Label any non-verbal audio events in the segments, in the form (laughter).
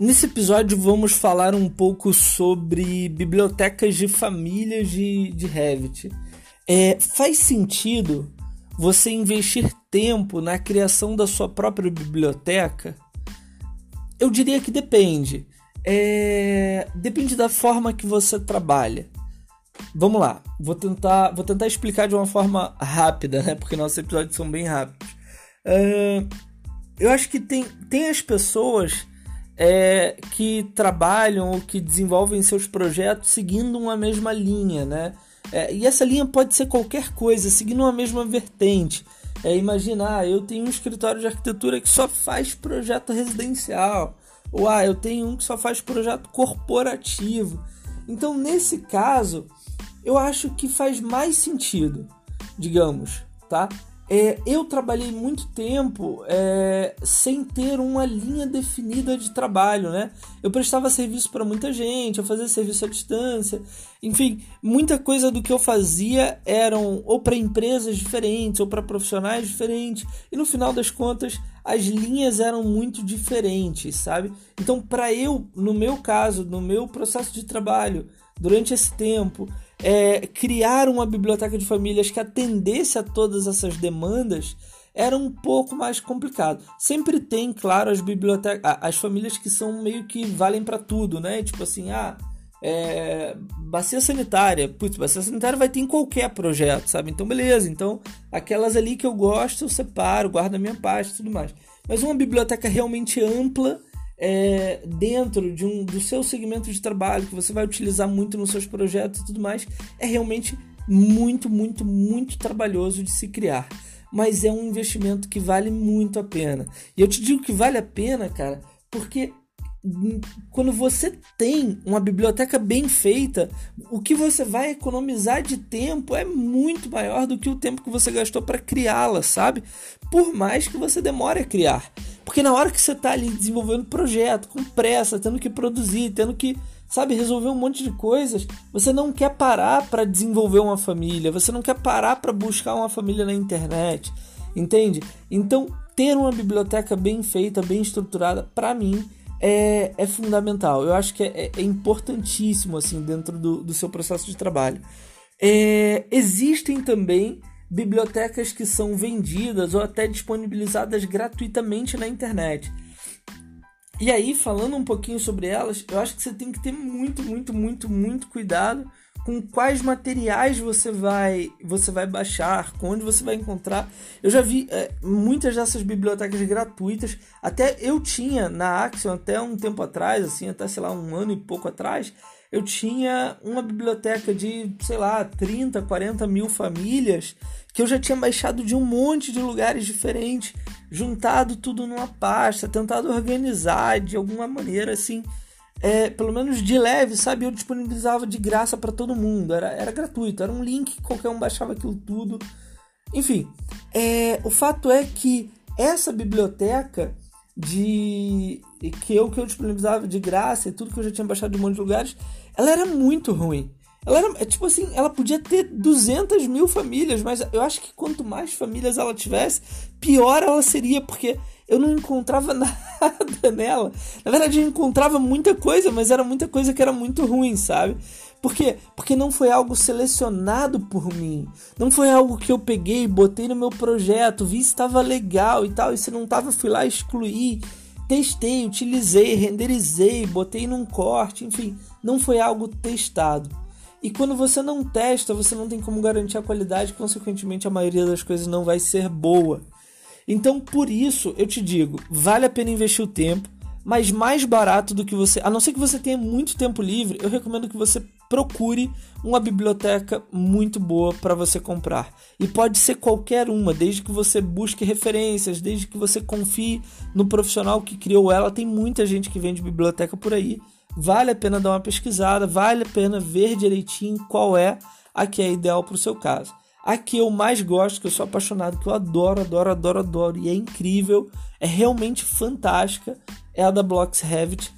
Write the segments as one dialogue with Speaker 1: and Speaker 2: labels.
Speaker 1: Nesse episódio vamos falar um pouco sobre bibliotecas de famílias de, de Revit. É, faz sentido você investir tempo na criação da sua própria biblioteca? Eu diria que depende. É, depende da forma que você trabalha. Vamos lá, vou tentar, vou tentar explicar de uma forma rápida, né? Porque nossos episódios são bem rápidos. Eu acho que tem, tem as pessoas é, que trabalham ou que desenvolvem seus projetos seguindo uma mesma linha, né? É, e essa linha pode ser qualquer coisa, seguindo uma mesma vertente. É, imagina, ah, eu tenho um escritório de arquitetura que só faz projeto residencial. Ou ah, eu tenho um que só faz projeto corporativo. Então, nesse caso, eu acho que faz mais sentido, digamos, tá? É, eu trabalhei muito tempo é, sem ter uma linha definida de trabalho, né? Eu prestava serviço para muita gente, eu fazia serviço à distância, enfim, muita coisa do que eu fazia eram ou para empresas diferentes ou para profissionais diferentes, e no final das contas as linhas eram muito diferentes, sabe? Então, para eu, no meu caso, no meu processo de trabalho, durante esse tempo, é, criar uma biblioteca de famílias que atendesse a todas essas demandas era um pouco mais complicado. Sempre tem, claro, as bibliotecas, as famílias que são meio que valem para tudo, né? Tipo assim, ah, é, bacia sanitária, putz, bacia sanitária vai ter em qualquer projeto, sabe? Então, beleza. Então, aquelas ali que eu gosto, eu separo, guardo a minha pasta e tudo mais. Mas uma biblioteca realmente ampla é, dentro de um, do seu segmento de trabalho que você vai utilizar muito nos seus projetos e tudo mais, é realmente muito, muito, muito trabalhoso de se criar. Mas é um investimento que vale muito a pena. E eu te digo que vale a pena, cara, porque quando você tem uma biblioteca bem feita, o que você vai economizar de tempo é muito maior do que o tempo que você gastou para criá-la, sabe? Por mais que você demore a criar. Porque na hora que você está ali desenvolvendo projeto, com pressa, tendo que produzir, tendo que, sabe, resolver um monte de coisas, você não quer parar para desenvolver uma família, você não quer parar para buscar uma família na internet, entende? Então, ter uma biblioteca bem feita, bem estruturada, para mim, é, é fundamental. Eu acho que é, é importantíssimo assim dentro do, do seu processo de trabalho. É, existem também bibliotecas que são vendidas ou até disponibilizadas gratuitamente na internet. E aí, falando um pouquinho sobre elas, eu acho que você tem que ter muito, muito, muito, muito cuidado com quais materiais você vai você vai baixar, onde você vai encontrar. Eu já vi é, muitas dessas bibliotecas gratuitas, até eu tinha na Axion até um tempo atrás, assim, até sei lá, um ano e pouco atrás, eu tinha uma biblioteca de, sei lá, 30, 40 mil famílias que eu já tinha baixado de um monte de lugares diferentes, juntado tudo numa pasta, tentado organizar de alguma maneira assim é, pelo menos de leve, sabe? Eu disponibilizava de graça para todo mundo. Era, era gratuito, era um link, qualquer um baixava aquilo tudo. Enfim, é, o fato é que essa biblioteca de que eu que eu disponibilizava de graça e tudo que eu já tinha baixado de um monte de lugares, ela era muito ruim. Ela era, é tipo assim, ela podia ter 200 mil famílias, mas eu acho que quanto mais famílias ela tivesse, pior ela seria, porque eu não encontrava (laughs) nada nela. Na verdade, eu encontrava muita coisa, mas era muita coisa que era muito ruim, sabe? Por quê? Porque não foi algo selecionado por mim. Não foi algo que eu peguei, botei no meu projeto, vi se estava legal e tal. E se não estava, fui lá excluir. Testei, utilizei, renderizei, botei num corte, enfim. Não foi algo testado. E quando você não testa, você não tem como garantir a qualidade, consequentemente a maioria das coisas não vai ser boa. Então, por isso, eu te digo, vale a pena investir o tempo, mas mais barato do que você, a não ser que você tenha muito tempo livre, eu recomendo que você procure uma biblioteca muito boa para você comprar. E pode ser qualquer uma, desde que você busque referências, desde que você confie no profissional que criou ela. Tem muita gente que vende biblioteca por aí Vale a pena dar uma pesquisada, vale a pena ver direitinho qual é a que é ideal para o seu caso. A que eu mais gosto, que eu sou apaixonado, que eu adoro, adoro, adoro, adoro e é incrível, é realmente fantástica, é a da Blocks Revit.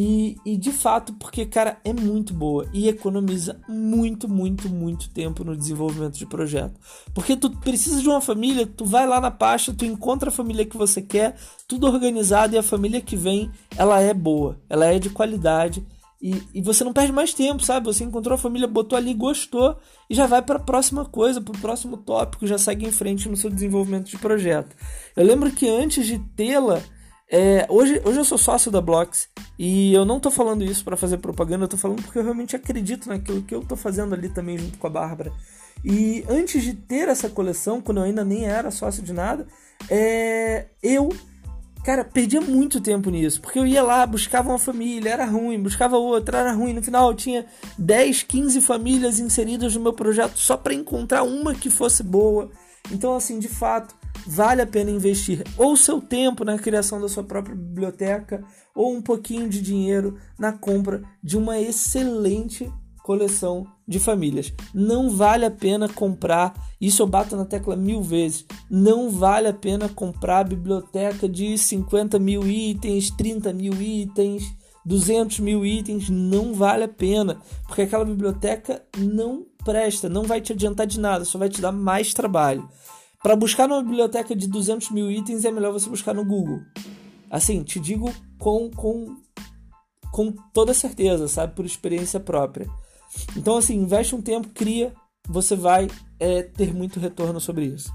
Speaker 1: E, e de fato, porque, cara, é muito boa e economiza muito, muito, muito tempo no desenvolvimento de projeto. Porque tu precisa de uma família, tu vai lá na pasta, tu encontra a família que você quer, tudo organizado e a família que vem, ela é boa, ela é de qualidade. E, e você não perde mais tempo, sabe? Você encontrou a família, botou ali, gostou e já vai para a próxima coisa, para o próximo tópico, já segue em frente no seu desenvolvimento de projeto. Eu lembro que antes de tê-la, é, hoje, hoje eu sou sócio da Blocks e eu não tô falando isso para fazer propaganda, eu tô falando porque eu realmente acredito naquilo que eu tô fazendo ali também junto com a Bárbara. E antes de ter essa coleção, quando eu ainda nem era sócio de nada, é, eu, cara, perdia muito tempo nisso, porque eu ia lá, buscava uma família, era ruim, buscava outra, era ruim. No final eu tinha 10, 15 famílias inseridas no meu projeto só para encontrar uma que fosse boa. Então, assim, de fato, vale a pena investir ou seu tempo na criação da sua própria biblioteca ou um pouquinho de dinheiro na compra de uma excelente coleção de famílias. Não vale a pena comprar, isso eu bato na tecla mil vezes, não vale a pena comprar biblioteca de 50 mil itens, 30 mil itens, 200 mil itens, não vale a pena, porque aquela biblioteca não presta, não vai te adiantar de nada, só vai te dar mais trabalho. Para buscar numa biblioteca de 200 mil itens é melhor você buscar no Google. Assim, te digo com, com, com toda certeza, sabe? Por experiência própria. Então, assim, investe um tempo, cria, você vai é, ter muito retorno sobre isso.